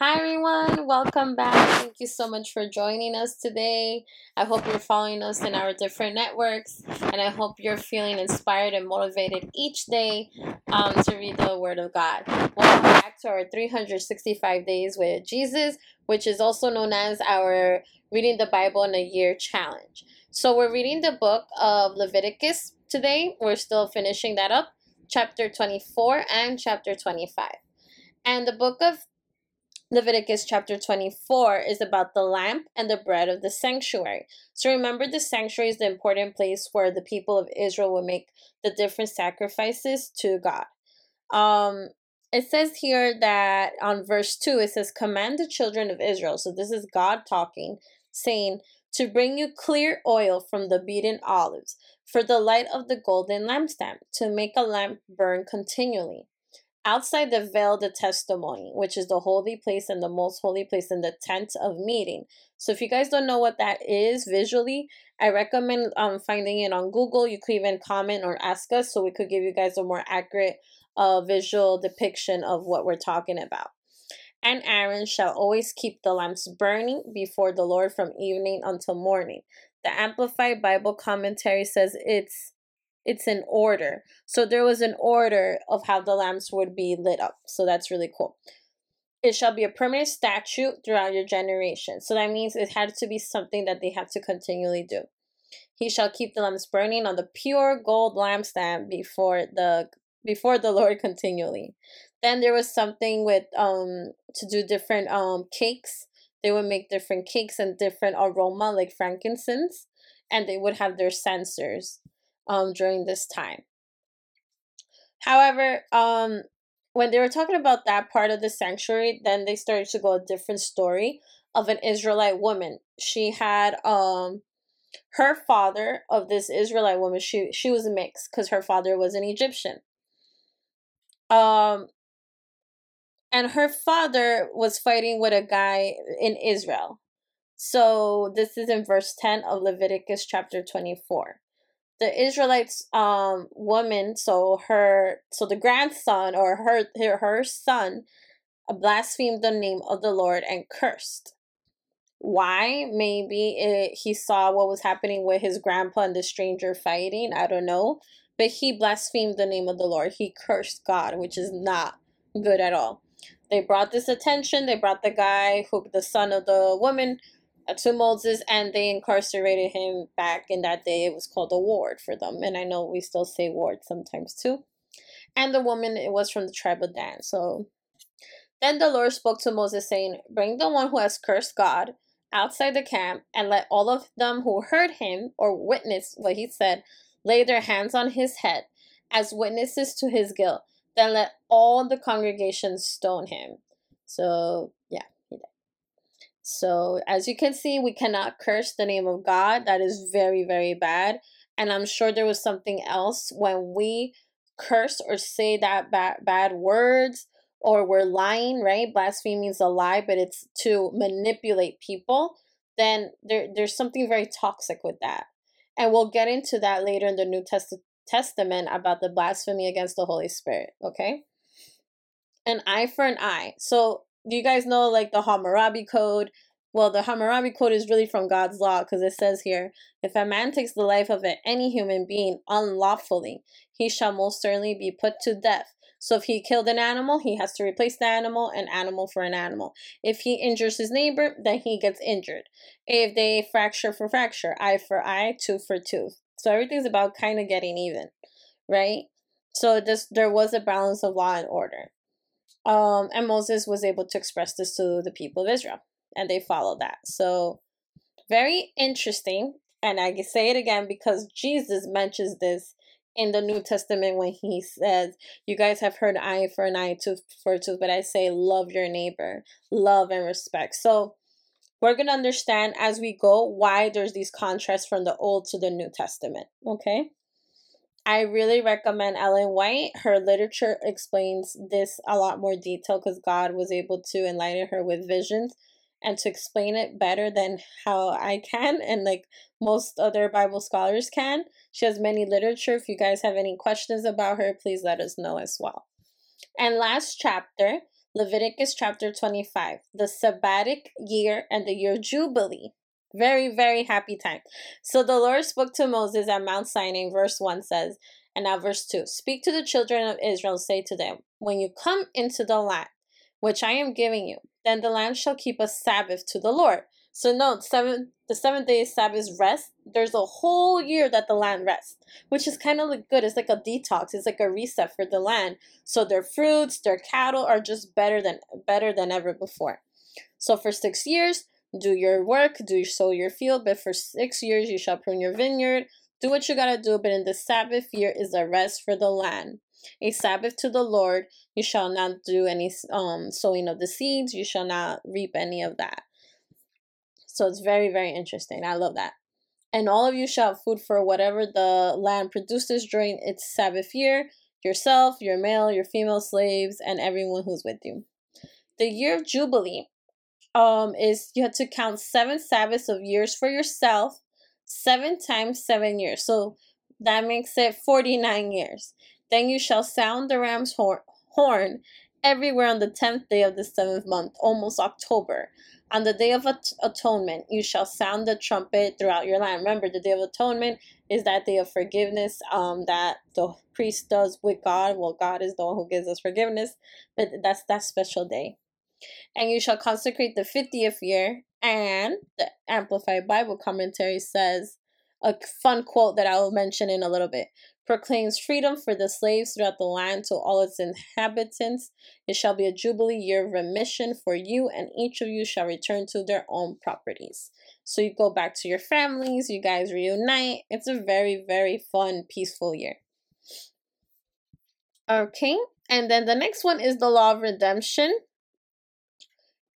Hi, everyone. Welcome back. Thank you so much for joining us today. I hope you're following us in our different networks, and I hope you're feeling inspired and motivated each day um, to read the Word of God. Welcome back to our 365 Days with Jesus, which is also known as our Reading the Bible in a Year challenge. So, we're reading the book of Leviticus today. We're still finishing that up, chapter 24 and chapter 25. And the book of Leviticus chapter 24 is about the lamp and the bread of the sanctuary. So remember, the sanctuary is the important place where the people of Israel will make the different sacrifices to God. Um, it says here that on verse 2, it says, Command the children of Israel. So this is God talking, saying, To bring you clear oil from the beaten olives, for the light of the golden lampstand, to make a lamp burn continually outside the veil the testimony which is the holy place and the most holy place in the tent of meeting. So if you guys don't know what that is visually i recommend um finding it on google. You could even comment or ask us so we could give you guys a more accurate uh visual depiction of what we're talking about. And Aaron shall always keep the lamps burning before the Lord from evening until morning. The Amplified Bible commentary says it's it's an order. So there was an order of how the lamps would be lit up. So that's really cool. It shall be a permanent statute throughout your generation. So that means it had to be something that they have to continually do. He shall keep the lamps burning on the pure gold lampstand before the before the Lord continually. Then there was something with um to do different um cakes. They would make different cakes and different aroma like frankincense and they would have their censers um, during this time. However, um, when they were talking about that part of the sanctuary, then they started to go a different story of an Israelite woman. She had um her father of this Israelite woman, she she was mixed because her father was an Egyptian. Um and her father was fighting with a guy in Israel. So this is in verse 10 of Leviticus chapter 24 the Israelites um woman, so her so the grandson or her her, her son blasphemed the name of the Lord and cursed. Why? Maybe it, he saw what was happening with his grandpa and the stranger fighting. I don't know. But he blasphemed the name of the Lord. He cursed God, which is not good at all. They brought this attention. They brought the guy who, the son of the woman, Uh, to Moses and they incarcerated him back in that day. It was called a ward for them. And I know we still say ward sometimes too. And the woman, it was from the tribe of Dan. So then the Lord spoke to Moses, saying, Bring the one who has cursed God outside the camp, and let all of them who heard him or witnessed what he said lay their hands on his head as witnesses to his guilt. Then let all the congregation stone him. So, yeah. So, as you can see, we cannot curse the name of God. That is very, very bad. And I'm sure there was something else when we curse or say that bad, bad words or we're lying, right? Blasphemy means a lie, but it's to manipulate people. Then there, there's something very toxic with that. And we'll get into that later in the New Test- Testament about the blasphemy against the Holy Spirit, okay? An eye for an eye. So do you guys know like the Hammurabi Code? Well, the Hammurabi Code is really from God's law because it says here if a man takes the life of any human being unlawfully, he shall most certainly be put to death. So if he killed an animal, he has to replace the animal, an animal for an animal. If he injures his neighbor, then he gets injured. If they fracture for fracture, eye for eye, tooth for tooth. So everything's about kind of getting even, right? So this there was a balance of law and order. Um, and Moses was able to express this to the people of Israel, and they followed that. So, very interesting. And I can say it again because Jesus mentions this in the New Testament when he says, You guys have heard eye for an eye, tooth for a tooth, but I say love your neighbor, love and respect. So, we're going to understand as we go why there's these contrasts from the Old to the New Testament. Okay? I really recommend Ellen White. Her literature explains this a lot more detail because God was able to enlighten her with visions and to explain it better than how I can and like most other Bible scholars can. She has many literature. If you guys have any questions about her, please let us know as well. And last chapter, Leviticus chapter 25, the sabbatic year and the year Jubilee. Very, very happy time. So the Lord spoke to Moses at Mount Sinai, verse 1 says, and now verse 2 Speak to the children of Israel, say to them, When you come into the land which I am giving you, then the land shall keep a Sabbath to the Lord. So note, seven the seventh day is Sabbath rest. There's a whole year that the land rests, which is kind of like good. It's like a detox. It's like a reset for the land. So their fruits, their cattle are just better than better than ever before. So for six years, do your work, do sow your field, but for six years you shall prune your vineyard. Do what you gotta do, but in the Sabbath year is a rest for the land. A Sabbath to the Lord. You shall not do any um sowing of the seeds. You shall not reap any of that. So it's very, very interesting. I love that. And all of you shall have food for whatever the land produces during its Sabbath year, yourself, your male, your female slaves, and everyone who's with you. The year of Jubilee um is you have to count seven Sabbaths of years for yourself, seven times seven years. So that makes it 49 years. Then you shall sound the ram's horn everywhere on the tenth day of the seventh month, almost October. On the day of at- atonement, you shall sound the trumpet throughout your land. Remember, the day of atonement is that day of forgiveness um, that the priest does with God. Well, God is the one who gives us forgiveness, but that's that special day. And you shall consecrate the 50th year. And the Amplified Bible commentary says a fun quote that I will mention in a little bit proclaims freedom for the slaves throughout the land to all its inhabitants. It shall be a jubilee year of remission for you, and each of you shall return to their own properties. So you go back to your families, you guys reunite. It's a very, very fun, peaceful year. Okay, and then the next one is the law of redemption.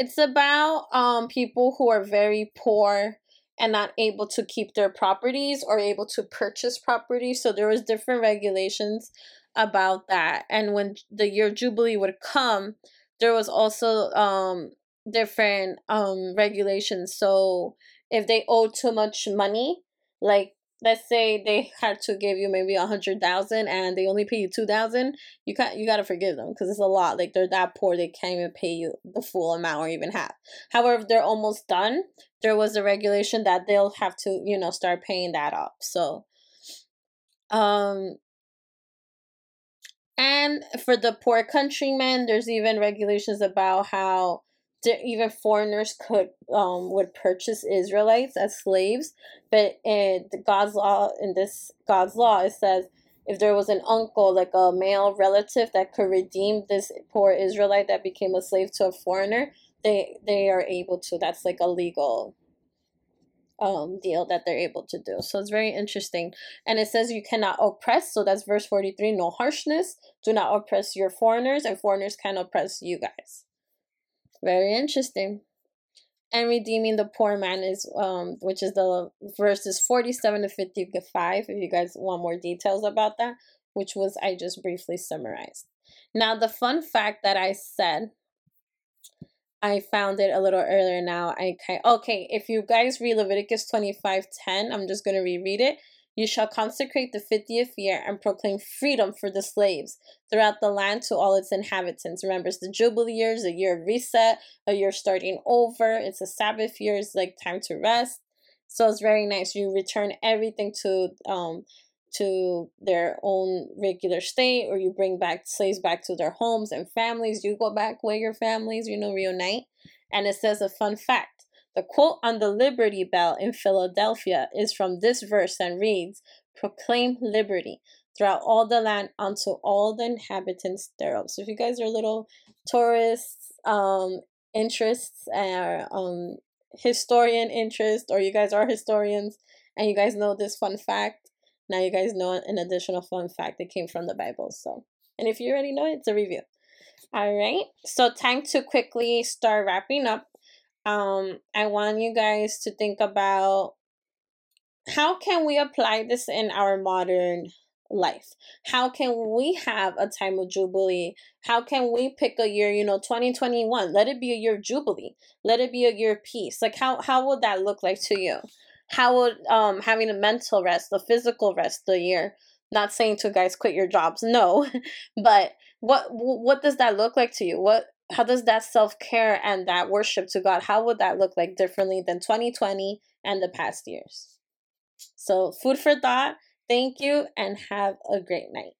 It's about um people who are very poor and not able to keep their properties or able to purchase property. So there was different regulations about that. And when the year jubilee would come, there was also um different um regulations. So if they owe too much money, like let's say they had to give you maybe a hundred thousand and they only pay you two thousand, you got you gotta forgive them because it's a lot. Like they're that poor, they can't even pay you the full amount or even half. However, if they're almost done, there was a regulation that they'll have to you know start paying that up. So, um. And for the poor countrymen, there's even regulations about how even foreigners could um would purchase Israelites as slaves, but in God's law in this God's law it says if there was an uncle like a male relative that could redeem this poor Israelite that became a slave to a foreigner, they they are able to. That's like a legal um deal that they're able to do. So it's very interesting. And it says you cannot oppress, so that's verse 43, no harshness. Do not oppress your foreigners, and foreigners can oppress you guys. Very interesting. And redeeming the poor man is um which is the verses 47 to 55 if you guys want more details about that, which was I just briefly summarized. Now the fun fact that I said I found it a little earlier now. I okay, if you guys read Leviticus 25 10, I'm just gonna reread it. You shall consecrate the fiftieth year and proclaim freedom for the slaves throughout the land to all its inhabitants. Remember, the Jubilee year, it's a year of reset, a year starting over. It's a Sabbath year, it's like time to rest. So it's very nice. You return everything to um to their own regular state, or you bring back slaves back to their homes and families. You go back with your families, you know, reunite. And it says a fun fact the quote on the Liberty Bell in Philadelphia is from this verse and reads, Proclaim liberty throughout all the land unto all the inhabitants thereof. So if you guys are little tourists, um, interests, or um, historian interest, or you guys are historians and you guys know this fun fact, now you guys know an additional fun fact that came from the Bible. So, and if you already know it, it's a review. All right, so time to quickly start wrapping up um i want you guys to think about how can we apply this in our modern life? How can we have a time of jubilee? How can we pick a year you know 2021 let it be a year of jubilee. Let it be a year of peace. Like how how would that look like to you? How would um having a mental rest the physical rest the year? Not saying to guys quit your jobs. No. But what what does that look like to you? What how does that self-care and that worship to God, how would that look like differently than 2020 and the past years? So, food for thought. Thank you and have a great night.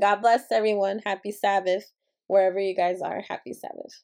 God bless everyone. Happy Sabbath. Wherever you guys are, happy Sabbath.